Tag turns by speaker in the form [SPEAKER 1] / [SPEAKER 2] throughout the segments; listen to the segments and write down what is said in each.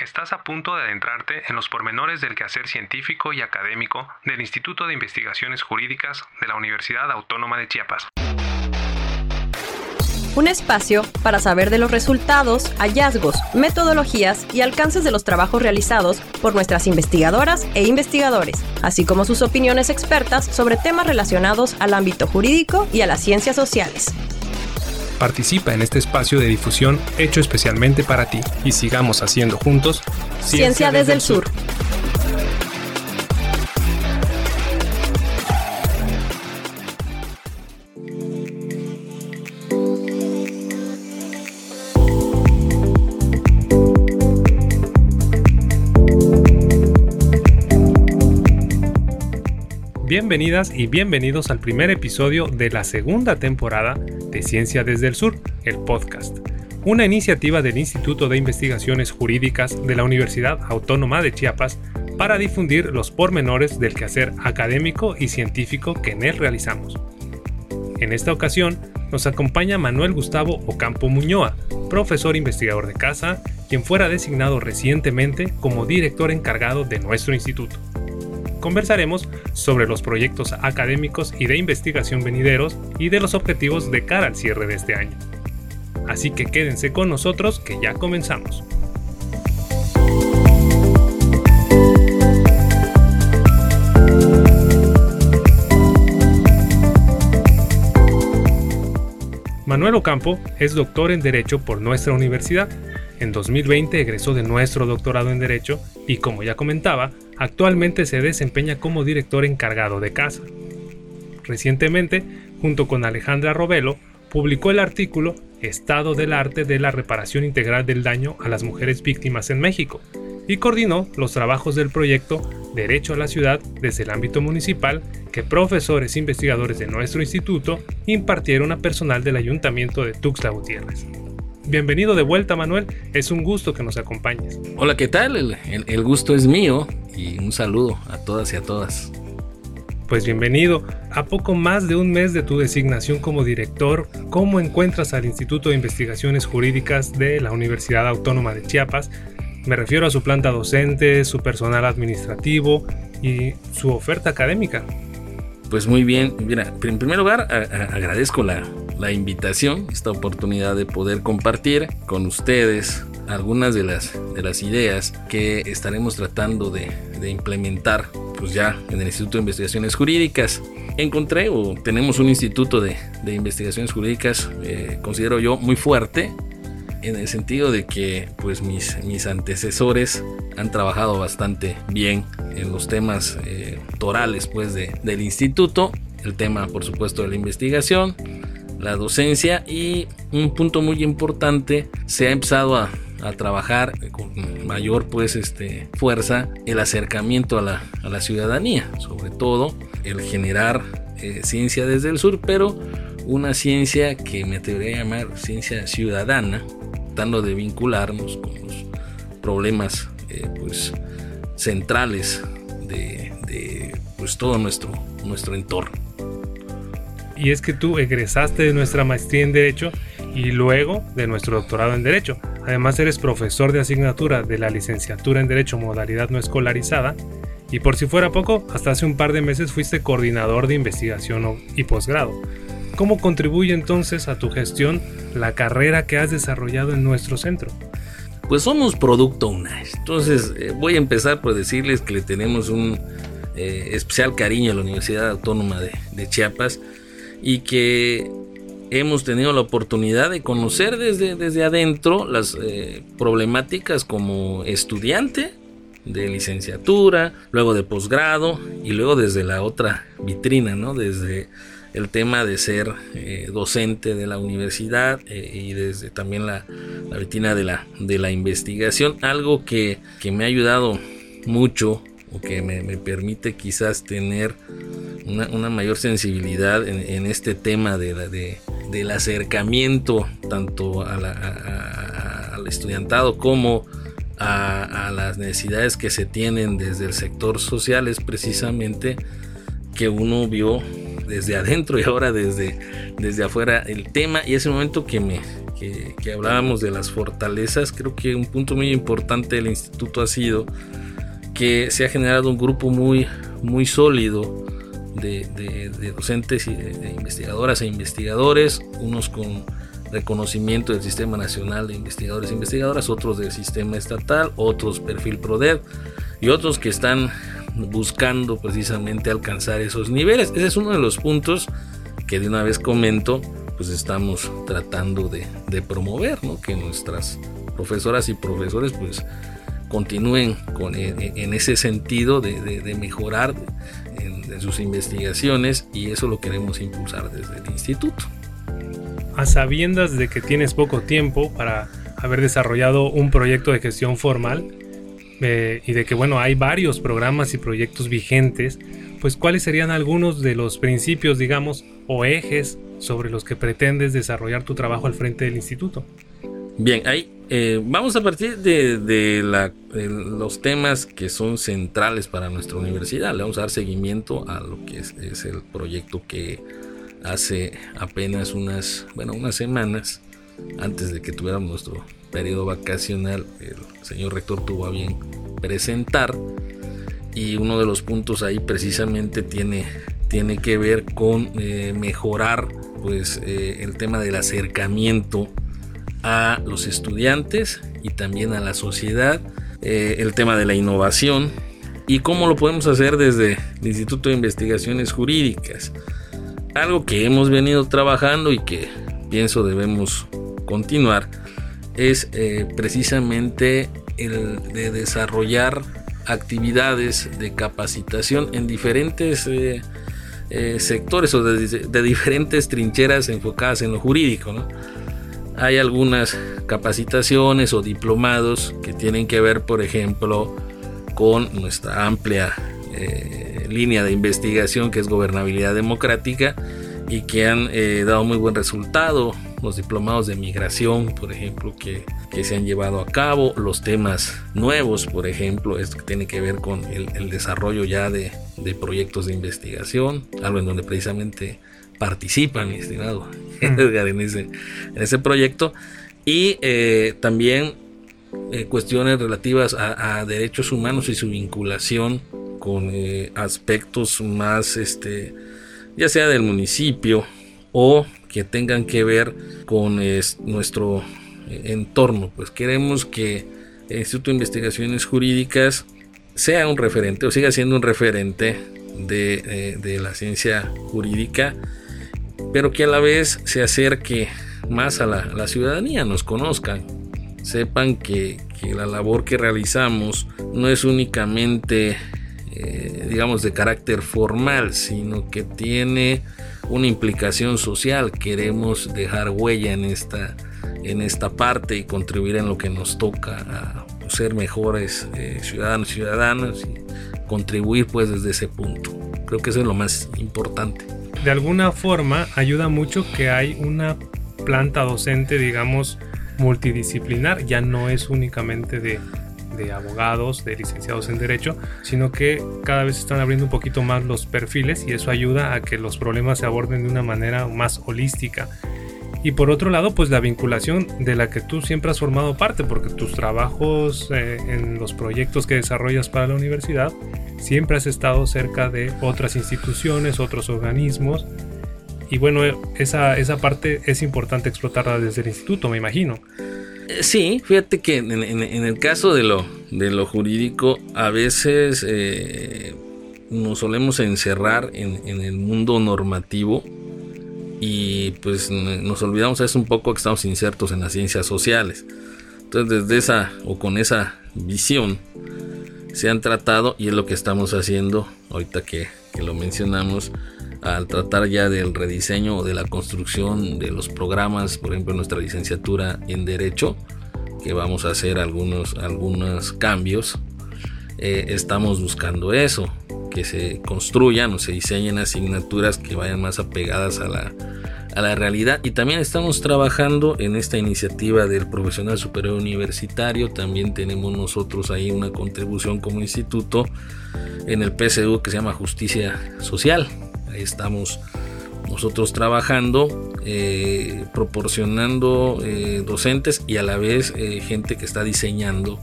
[SPEAKER 1] Estás a punto de adentrarte en los pormenores del quehacer científico y académico del Instituto de Investigaciones Jurídicas de la Universidad Autónoma de Chiapas.
[SPEAKER 2] Un espacio para saber de los resultados, hallazgos, metodologías y alcances de los trabajos realizados por nuestras investigadoras e investigadores, así como sus opiniones expertas sobre temas relacionados al ámbito jurídico y a las ciencias sociales.
[SPEAKER 1] Participa en este espacio de difusión hecho especialmente para ti y sigamos haciendo juntos
[SPEAKER 2] Ciencia, desde, el sur.
[SPEAKER 1] Bienvenidas y bienvenidos al primer episodio de la segunda temporada de Ciencia desde el Sur, el podcast, una iniciativa del Instituto de Investigaciones Jurídicas de la Universidad Autónoma de Chiapas para difundir los pormenores del quehacer académico y científico que en él realizamos. En esta ocasión nos acompaña Manuel Gustavo Ocampo Muñoa, profesor investigador de casa, quien fuera designado recientemente como director encargado de nuestro instituto conversaremos sobre los proyectos académicos y de investigación venideros y de los objetivos de cara al cierre de este año. Así que quédense con nosotros que ya comenzamos. Manuel Ocampo es doctor en Derecho por nuestra universidad. En 2020 egresó de nuestro doctorado en Derecho y, como ya comentaba, Actualmente se desempeña como director encargado de casa. Recientemente, junto con Alejandra Robelo, publicó el artículo Estado del arte de la reparación integral del daño a las mujeres víctimas en México y coordinó los trabajos del proyecto Derecho a la Ciudad desde el ámbito municipal que profesores e investigadores de nuestro instituto impartieron a personal del ayuntamiento de Tuxtla Gutiérrez. Bienvenido de vuelta Manuel, es un gusto que nos acompañes.
[SPEAKER 3] Hola, ¿qué tal? El, gusto es mío y un saludo a todas y a todas.
[SPEAKER 1] Pues bienvenido. A poco más de un mes de tu designación como director, ¿cómo encuentras al Instituto de Investigaciones Jurídicas de la Universidad Autónoma de Chiapas? Me refiero a su planta docente, su personal administrativo y su oferta académica.
[SPEAKER 3] Pues muy bien, mira, en primer lugar agradezco la, la invitación, esta oportunidad de poder compartir con ustedes algunas de las, de las ideas que estaremos tratando de, de implementar pues ya en el Instituto de Investigaciones Jurídicas. Encontré o tenemos un instituto de, de investigaciones jurídicas, eh, considero yo, muy fuerte, en el sentido de que pues mis, mis antecesores han trabajado bastante bien en los temas eh, torales pues de, del instituto, el tema por supuesto de la investigación, la docencia y un punto muy importante se ha empezado a, trabajar con mayor pues este fuerza el acercamiento a la, a la ciudadanía sobre todo el generar eh, ciencia desde el sur pero una ciencia que me atrevería a llamar ciencia ciudadana tratando de vincularnos con los problemas eh, pues centrales de, de pues todo nuestro nuestro entorno
[SPEAKER 1] y es que tú egresaste de nuestra maestría en Derecho y luego de nuestro doctorado en Derecho. Además eres profesor de asignatura de la licenciatura en Derecho modalidad no escolarizada y por si fuera poco, hasta hace un par de meses fuiste coordinador de investigación y posgrado. ¿Cómo contribuye entonces a tu gestión la carrera que has desarrollado en nuestro centro?
[SPEAKER 3] Pues somos producto UNAES. Entonces eh, voy a empezar por decirles que le tenemos un eh, especial cariño a la Universidad Autónoma de Chiapas y que hemos tenido la oportunidad de conocer desde, desde adentro las eh, problemáticas como estudiante de licenciatura, luego de posgrado y luego desde la otra vitrina, ¿no? Desde el tema de ser eh, docente de la universidad eh, y desde también la, la, vitrina de la, de la investigación, algo que, que me ha ayudado mucho o que me, me permite quizás tener una, mayor sensibilidad en, este tema de, del acercamiento tanto al estudiantado como a, las necesidades que se tienen desde el sector social es precisamente que uno vio desde adentro y ahora desde, desde afuera el tema. Y ese momento que me, que, hablábamos de las fortalezas, creo que un punto muy importante del instituto ha sido que se ha generado un grupo muy, muy sólido de, docentes y de, investigadoras e investigadores, unos con reconocimiento del Sistema Nacional de Investigadores e Investigadoras, otros del sistema estatal, otros perfil PRODER y otros que están buscando precisamente alcanzar esos niveles. Ese es uno de los puntos que de una vez comento, pues estamos tratando de, promover, que nuestras profesoras y profesores pues continúen con, en, ese sentido de, mejorar en, sus investigaciones y eso lo queremos impulsar desde el instituto.
[SPEAKER 1] A sabiendas de que tienes poco tiempo para haber desarrollado un proyecto de gestión formal eh, y de que bueno hay varios programas y proyectos vigentes, pues cuáles serían algunos de los principios, digamos, o ejes sobre los que pretendes desarrollar tu trabajo al frente del instituto.
[SPEAKER 3] Bien, ahí eh, vamos a partir de, los temas que son centrales para nuestra universidad. Le vamos a dar seguimiento a lo que es, el proyecto que hace apenas unas, bueno, unas semanas antes de que tuviéramos nuestro periodo vacacional, el señor rector tuvo a bien presentar y uno de los puntos ahí precisamente tiene, tiene que ver con eh, mejorar pues eh, el tema del acercamiento a los estudiantes y también a la sociedad, eh, el tema de la innovación y cómo lo podemos hacer desde el Instituto de Investigaciones Jurídicas. Algo que hemos venido trabajando y que pienso debemos continuar es eh, precisamente el de desarrollar actividades de capacitación en diferentes eh, sectores o de, diferentes trincheras enfocadas en lo jurídico. Hay algunas capacitaciones o diplomados que tienen que ver, por ejemplo, con nuestra amplia eh, línea de investigación que es gobernabilidad democrática y que han eh, dado muy buen resultado. Los diplomados de migración, por ejemplo, que, se han llevado a cabo, los temas nuevos, por ejemplo, esto que tiene que ver con el, desarrollo ya de, de proyectos de investigación, algo en donde precisamente participa, mi estimado Edgar, en ese, en ese proyecto. Y eh, también eh, cuestiones relativas a, derechos humanos y su vinculación con eh, aspectos más, este, ya sea del municipio o que tengan que ver con nuestro entorno. Pues queremos que el Instituto de Investigaciones Jurídicas sea un referente o siga siendo un referente de, de la ciencia jurídica pero que a la vez se acerque más a la, ciudadanía, nos conozcan, sepan que, la labor que realizamos no es únicamente, eh, digamos, de carácter formal, sino que tiene una implicación social. Queremos dejar huella en esta, en esta parte y contribuir en lo que nos toca a ser mejores eh, ciudadanos y ciudadanas y contribuir pues desde ese punto. Creo que eso es lo más importante
[SPEAKER 1] de alguna forma ayuda mucho que hay una planta docente, digamos, multidisciplinar, ya no es únicamente de, abogados, de licenciados en derecho, sino que cada vez están abriendo un poquito más los perfiles y eso ayuda a que los problemas se aborden de una manera más holística. Y por otro lado, pues la vinculación de la que tú siempre has formado parte, porque tus trabajos eh, en los proyectos que desarrollas para la universidad siempre has estado cerca de otras instituciones, otros organismos. Y bueno, esa, esa parte es importante explotarla desde el instituto, me imagino.
[SPEAKER 3] Eh, sí, fíjate que en, el caso de lo, de lo jurídico, a veces eh, nos solemos encerrar en, el mundo normativo y pues nos olvidamos es un poco que estamos insertos en las ciencias sociales. Entonces desde esa o con esa visión se han tratado y es lo que estamos haciendo ahorita que, lo mencionamos al tratar ya del rediseño o de la construcción de los programas, por ejemplo nuestra licenciatura en Derecho, que vamos a hacer algunos, algunos cambios, eh, estamos buscando eso, que se construyan o se diseñen asignaturas que vayan más apegadas a la, a la realidad. Y también estamos trabajando en esta iniciativa del profesional superior universitario. También tenemos nosotros ahí una contribución como instituto en el PSU que se llama justicia social. Ahí estamos nosotros trabajando, eh, proporcionando eh, docentes y a la vez eh, gente que está diseñando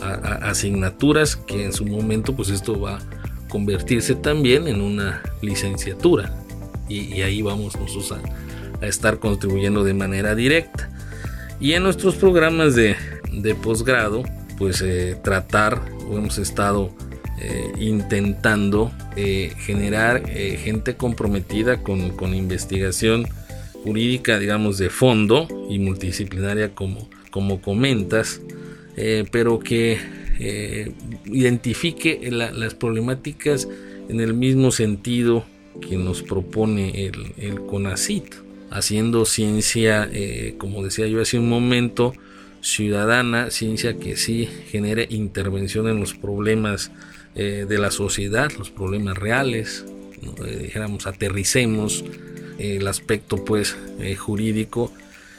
[SPEAKER 3] asignaturas que en su momento pues esto va a convertirse también en una licenciatura y, ahí vamos nosotros a, estar contribuyendo de manera directa. Y en nuestros programas de, de posgrado pues tratar o hemos estado eh, intentando eh, generar eh, gente comprometida con, con, investigación jurídica, digamos, de fondo y multidisciplinaria como, como comentas, pero que identifique las problemáticas en el mismo sentido que nos propone el, CONACIT, haciendo ciencia, como decía yo hace un momento, ciudadana, ciencia que sí genere intervención en los problemas eh, de la sociedad, los problemas reales, eh, dijéramos, aterricemos el aspecto pues eh, jurídico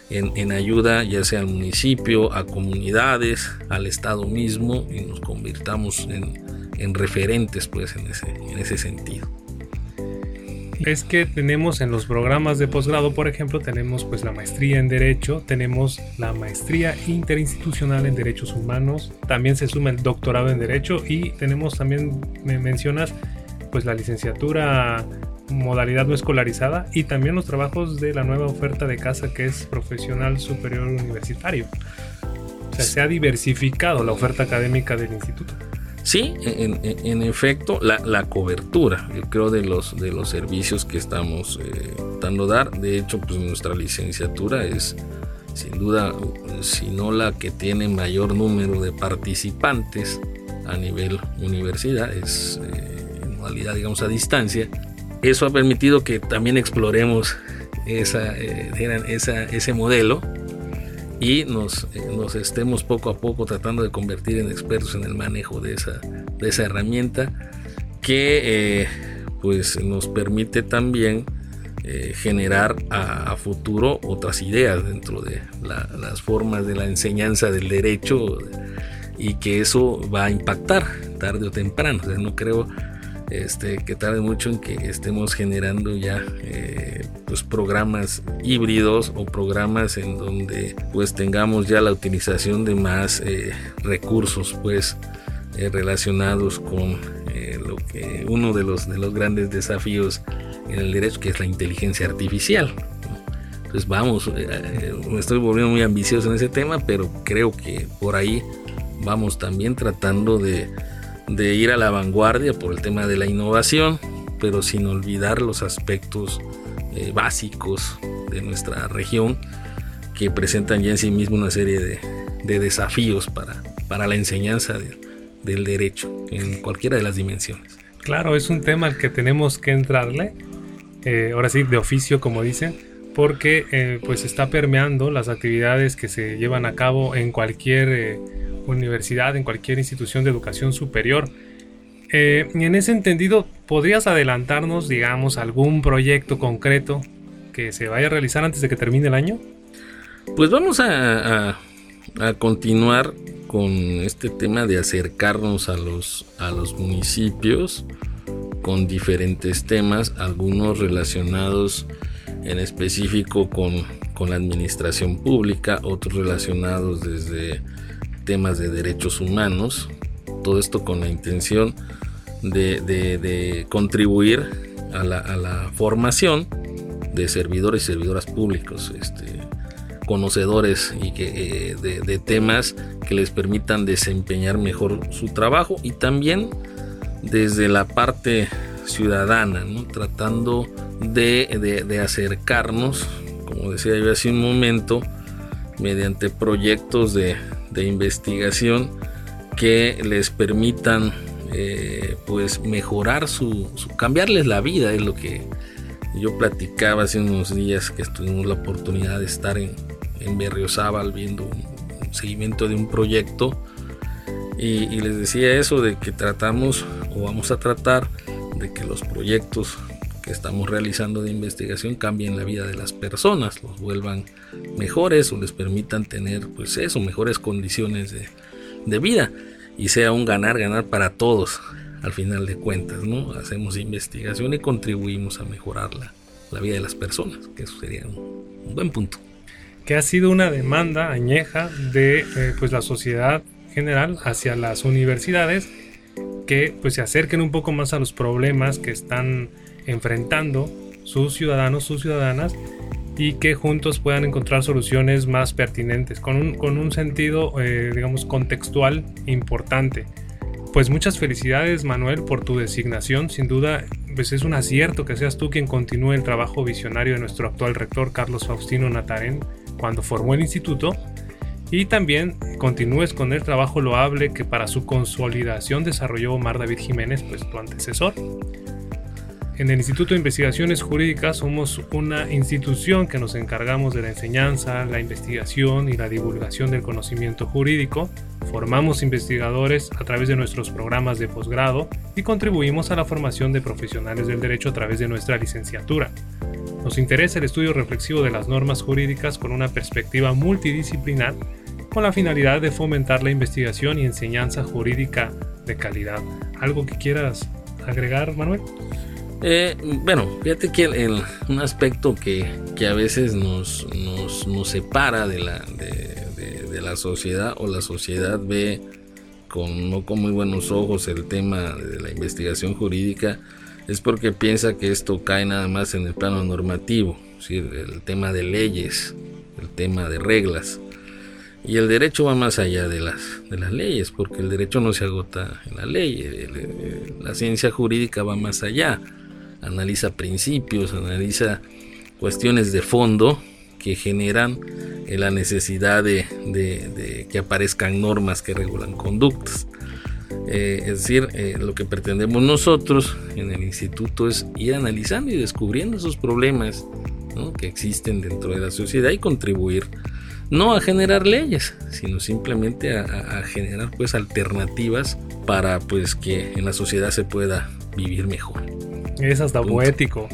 [SPEAKER 3] en, ayuda ya sea al municipio, a comunidades, al Estado mismo y nos convirtamos en, referentes pues en ese sentido
[SPEAKER 1] es que tenemos en los programas de posgrado, por ejemplo, tenemos pues la maestría en Derecho, tenemos la maestría interinstitucional en Derechos Humanos, también se suma el doctorado en Derecho y tenemos también, me mencionas, pues la licenciatura modalidad no escolarizada y también los trabajos de la nueva oferta de casa que es profesional superior universitario. O sea, se ha diversificado la oferta académica del instituto.
[SPEAKER 3] Sí, en, efecto, la, cobertura, yo creo, de los, de los servicios que estamos eh, dando dar. De hecho, pues nuestra licenciatura es, sin duda, si no la que tiene mayor número de participantes a nivel universidad, es eh, en modalidad, digamos, a distancia. Eso ha permitido que también exploremos esa, eh, esa, ese modelo y nos, eh, nos, estemos poco a poco tratando de convertir en expertos en el manejo de esa, de esa herramienta que eh, pues nos permite también eh, generar a, futuro otras ideas dentro de las formas de la enseñanza del derecho y que eso va a impactar tarde o temprano. no creo este, que tarde mucho en que estemos generando ya pues programas híbridos o programas en donde pues tengamos ya la utilización de más eh, recursos pues eh, relacionados con lo que uno de los de los grandes desafíos en el derecho que es la inteligencia artificial pues vamos me estoy volviendo muy ambicioso en ese tema pero creo que por ahí vamos también tratando de de ir a la vanguardia por el tema de la innovación, pero sin olvidar los aspectos eh, básicos de nuestra región que presentan ya en sí mismo una serie de, desafíos para, la enseñanza del derecho en cualquiera de las dimensiones.
[SPEAKER 1] Claro, es un tema al que tenemos que entrarle, eh, ahora sí, de oficio como dicen, porque eh, pues está permeando las actividades que se llevan a cabo en cualquier universidad, en cualquier institución de educación superior. Eh, en ese entendido, ¿podrías adelantarnos, digamos, algún proyecto concreto que se vaya a realizar antes de que termine el año?
[SPEAKER 3] Pues vamos a, continuar con este tema de acercarnos a los, a los municipios con diferentes temas, algunos relacionados en específico con, con la administración pública, otros relacionados desde temas de derechos humanos, todo esto con la intención de, contribuir a la, formación de servidores y servidoras públicos, este, conocedores y que, eh, de, temas que les permitan desempeñar mejor su trabajo y también desde la parte ciudadana, tratando de, acercarnos, como decía yo hace un momento, mediante proyectos de investigación que les permitan eh, pues mejorar su, cambiarles la vida es lo que yo platicaba hace unos días que tuvimos la oportunidad de estar en, en Berriozábal viendo un, seguimiento de un proyecto. Y, y, les decía eso de que tratamos o vamos a tratar de que los proyectos que estamos realizando de investigación cambien la vida de las personas, los vuelvan mejores o les permitan tener pues eso, mejores condiciones de, vida y sea un ganar, ganar para todos al final de cuentas, ¿no? Hacemos investigación y contribuimos a mejorar la vida de las personas, que eso sería un, buen punto.
[SPEAKER 1] Que ha sido una demanda añeja de eh, pues la sociedad general hacia las universidades que pues se acerquen un poco más a los problemas que están enfrentando sus ciudadanos, sus ciudadanas y que juntos puedan encontrar soluciones más pertinentes, con un, con un sentido, eh, digamos, contextual importante. Pues muchas felicidades Manuel por tu designación, sin duda pues es un acierto que seas tú quien continúe el trabajo visionario de nuestro actual rector Carlos Faustino Natarén cuando formó el instituto y también continúes con el trabajo loable que para su consolidación desarrolló Omar David Jiménez, pues tu antecesor. En el Instituto de Investigaciones Jurídicas somos una institución que nos encargamos de la enseñanza, la investigación y la divulgación del conocimiento jurídico. Formamos investigadores a través de nuestros programas de posgrado y contribuimos a la formación de profesionales del derecho a través de nuestra licenciatura. Nos interesa el estudio reflexivo de las normas jurídicas con una perspectiva multidisciplinar con la finalidad de fomentar la investigación y enseñanza jurídica de calidad. ¿Algo que quieras agregar, Manuel?
[SPEAKER 3] Eh, bueno, fíjate que un aspecto que, a veces nos, nos, separa de la, de, la sociedad o la sociedad ve con, no con muy buenos ojos el tema de la investigación jurídica es porque piensa que esto cae nada más en el plano normativo, el tema de leyes, el tema de reglas. Y el derecho va más allá de las, de las leyes, porque el derecho no se agota en la ley, la ciencia jurídica va más allá analiza principios, analiza cuestiones de fondo que generan eh, la necesidad de, que aparezcan normas que regulan conductas. Eh, es decir, eh, lo que pretendemos nosotros en el instituto es ir analizando y descubriendo esos problemas que existen dentro de la sociedad y contribuir no a generar leyes, sino simplemente a, a, generar pues alternativas para pues que en la sociedad se pueda vivir mejor.
[SPEAKER 1] Es hasta poético.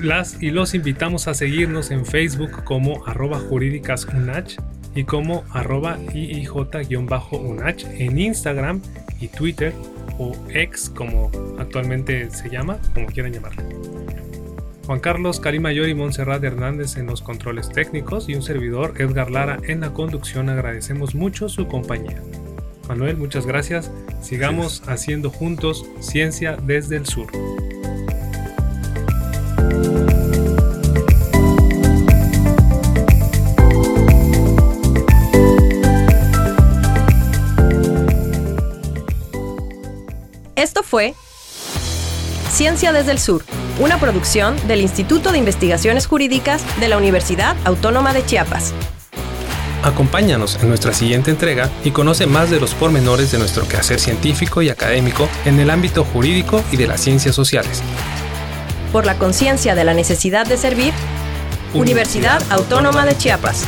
[SPEAKER 1] Las y los invitamos a seguirnos en Facebook como arroba jurídicasunach y como arroba iij-unach en Instagram y Twitter o ex como actualmente se llama, como quieran llamarlo. Juan Carlos Mayor y Montserrat Hernández en los controles técnicos y un servidor Edgar Lara en la conducción agradecemos mucho su compañía. Manuel, muchas gracias. Sigamos haciendo juntos ciencia desde el sur.
[SPEAKER 2] Fue Ciencia desde el Sur, una producción del Instituto de Investigaciones Jurídicas de la Universidad Autónoma de Chiapas.
[SPEAKER 1] Acompáñanos en nuestra siguiente entrega y conoce más de los pormenores de nuestro quehacer científico y académico en el ámbito jurídico y de las ciencias sociales.
[SPEAKER 2] Por la conciencia de la necesidad de servir, Universidad Autónoma de Chiapas.